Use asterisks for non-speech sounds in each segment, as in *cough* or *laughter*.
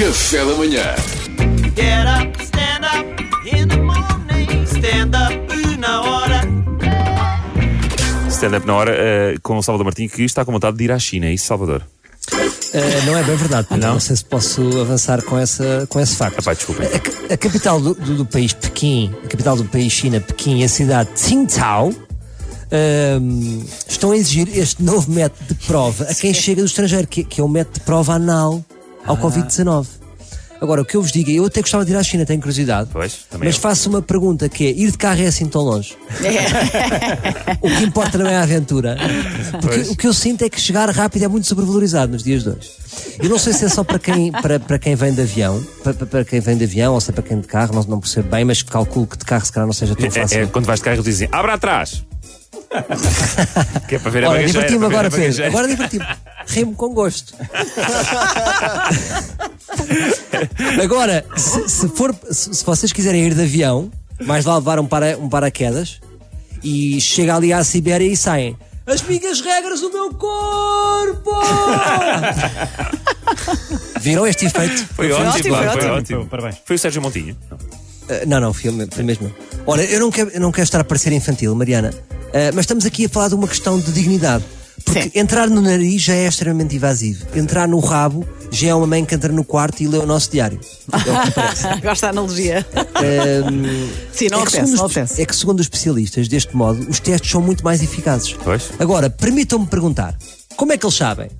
Café da manhã. Get up, stand up in the morning. Stand up na hora. Stand-up na hora eh, com o Salvador Martinho que está com vontade de ir à China, é isso, Salvador? Uh, não é bem verdade, Pedro. Não? não? sei se posso avançar com, essa, com esse facto. Epá, desculpem. A, a capital do, do- do país, Pequim, a capital do país China, Pequim, e a cidade de Tsingtao, ahm, estão a exigir este novo método de prova a quem chega do estrangeiro, que, que é o método de prova anal ao Covid-19. Agora, o que eu vos digo, é, eu até gostava de ir à China, tenho curiosidade. Pois, também Mas eu. faço uma pergunta que é: ir de carro é assim tão longe? *laughs* o que importa não é a aventura. Porque Pois. o que eu sinto é que chegar rápido é muito sobrevalorizado nos dias de hoje. Eu não sei se é só para quem, para, para quem vem de avião, para, para- quem vem de avião ou se é para quem de carro, não, não percebo bem, mas calculo que de carro se calhar não seja tão É, fácil. é quando vais de carro dizem abra atrás. *laughs* que é para ver a Olha, diverti-me agora, Pedro. Agora diverti-me. Rimo com gosto. agora, se, se for, se, se vocês quiserem ir de avião, mais lá levar um, para, um paraquedas e chega ali à Sibéria e saem. As minhas regras do meu corpo! Viram este efeito? Foi, ótimo, ótimo, foi, foi ótimo. ótimo. Parabéns. Foi o Sérgio Montinho. Não. Uh, não, não, foi, foi mesmo. Olha, eu não, quero, eu não quero estar a parecer infantil, Mariana, uh, mas estamos aqui a falar de uma questão de dignidade. Porque Sim. entrar no nariz já é extremamente invasivo. Entrar no rabo já é uma mãe que entra no quarto e lê o nosso diário. É o. Gosto da analogia. Um, Sim, não é, segundo não apetece. é que segundo os especialistas, deste modo, os testes são muito mais eficazes. Pois. Agora, permitam-me perguntar, como é que eles sabem?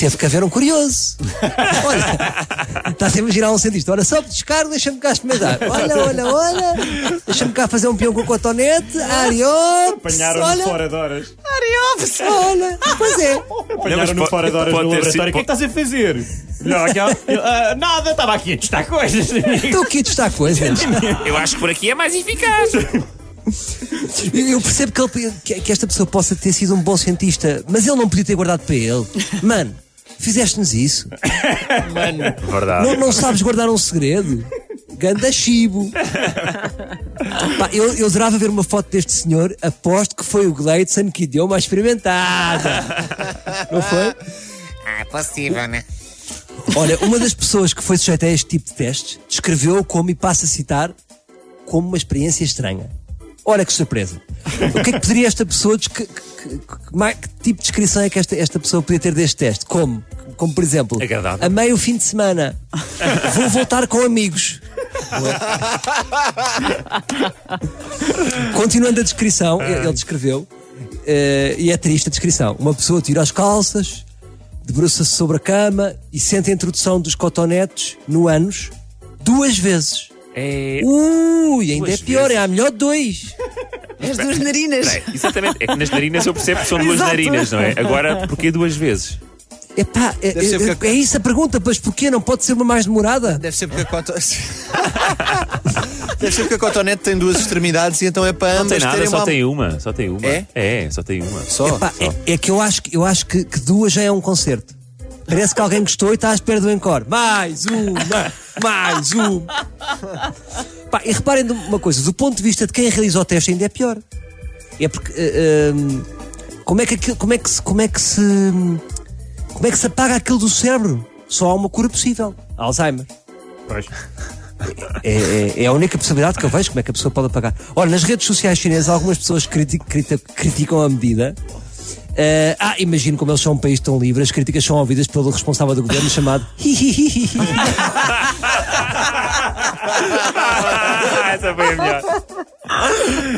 Teve que haver um curioso. *laughs* Olha, está a imaginar um cientista. Olha, só descargo, deixa-me cá experimentar. Olha, olha, olha. Deixa-me cá fazer um peão com a cotonete. Ariops. Apanharam-no olha, fora de horas. Ariops! olha. Pois é. Apanharam-no fora de horas no laboratório. O que é que estás a fazer? Não, aquela- Ah, nada, estava aqui a testar coisas. Estou aqui a testar coisas. Eu acho que por aqui é mais eficaz. Eu percebo que, ele- que esta pessoa possa ter sido um bom cientista, mas ele não podia ter guardado para ele. Mano, fizeste-nos isso. *laughs* Verdade. Não, não sabes guardar um segredo? Ganda chibo. Pá, eu, eu adorava ver uma foto deste senhor. Aposto que foi o Gleidson que deu uma experimentada. Não foi? Ah, é possível, né? Olha, uma das pessoas que foi sujeita a este tipo de testes descreveu como, e passo a citar, como uma experiência estranha. Olha que surpresa. O que é que poderia esta pessoa. que, que- que- que tipo de descrição é que esta, esta pessoa podia ter deste teste? Como? Como, por exemplo, Agradável. a meio fim de semana vou voltar com amigos. Continuando a descrição, ele ele descreveu, eh, e é triste a descrição. Uma pessoa tira as calças, debruça-se sobre a cama e sente a introdução dos cotonetes no ânus duas vezes. É. Ui, ainda Duas é pior, vezes. é a melhor dois. As duas narinas. Exatamente. É que nas narinas eu percebo que são duas Exato. narinas, não é? Agora, porquê duas vezes? Epá, é, é- é isso a pergunta, mas porquê? Não pode ser uma mais demorada? Deve ser porque a cotonete. *laughs* Deve ser porque a cotonete tem duas extremidades e então é para Não ambas tem nada, só uma. tem uma. Só tem uma. É? É, só tem uma. Só. Epá, só. é, é que eu acho, que- eu acho que, que duas já é um concerto. Parece que alguém gostou e está à espera do encore. Mais uma, mais uma. Pá, e reparem uma coisa, do ponto de vista de quem realiza o teste ainda é pior. É porque hum, como é que aquilo- como é que se como é que se como é que se apaga aquilo do cérebro? Só há uma cura possível. Alzheimer. Pois. É, é- é a única possibilidade que eu vejo como é que a pessoa pode apagar. Olha, nas redes sociais chinesas algumas pessoas criti- criti- criticam a medida. Eh, ah, imagino como eles são um país tão livre, as críticas são ouvidas pelo responsável do governo chamado *laughs* *laughs* essa foi a melhor.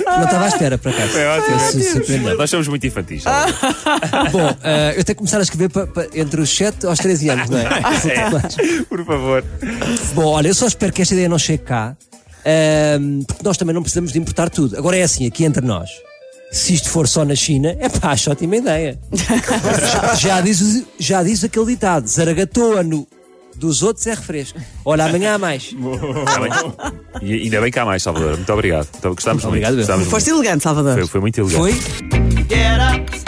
Não estava à espera, por acaso. Foi ótimo. Foi. Nós somos muito infantis. *laughs* Bom, eh, eu tenho que começar a escrever pa- pa- entre os 7 aos 13 anos, não é? *laughs* Por favor. Bom, olha, eu só espero que esta ideia não chegue cá, ehm, porque nós também não precisamos de importar tudo. Agora é assim, aqui entre nós. Se isto for só na China, é pá, acho ótima ideia. já, já diz, já diz aquele ditado: zaragatoa no, dos outros é refresco. Olha, amanhã há mais. *laughs* Tá bem. E ainda bem que há mais, Salvador. Muito obrigado. Então, gostámos Obrigado, muito. eu. Gostámos Foste muito. elegante, Salvador. Foi, foi muito elegante. Foi? Get up,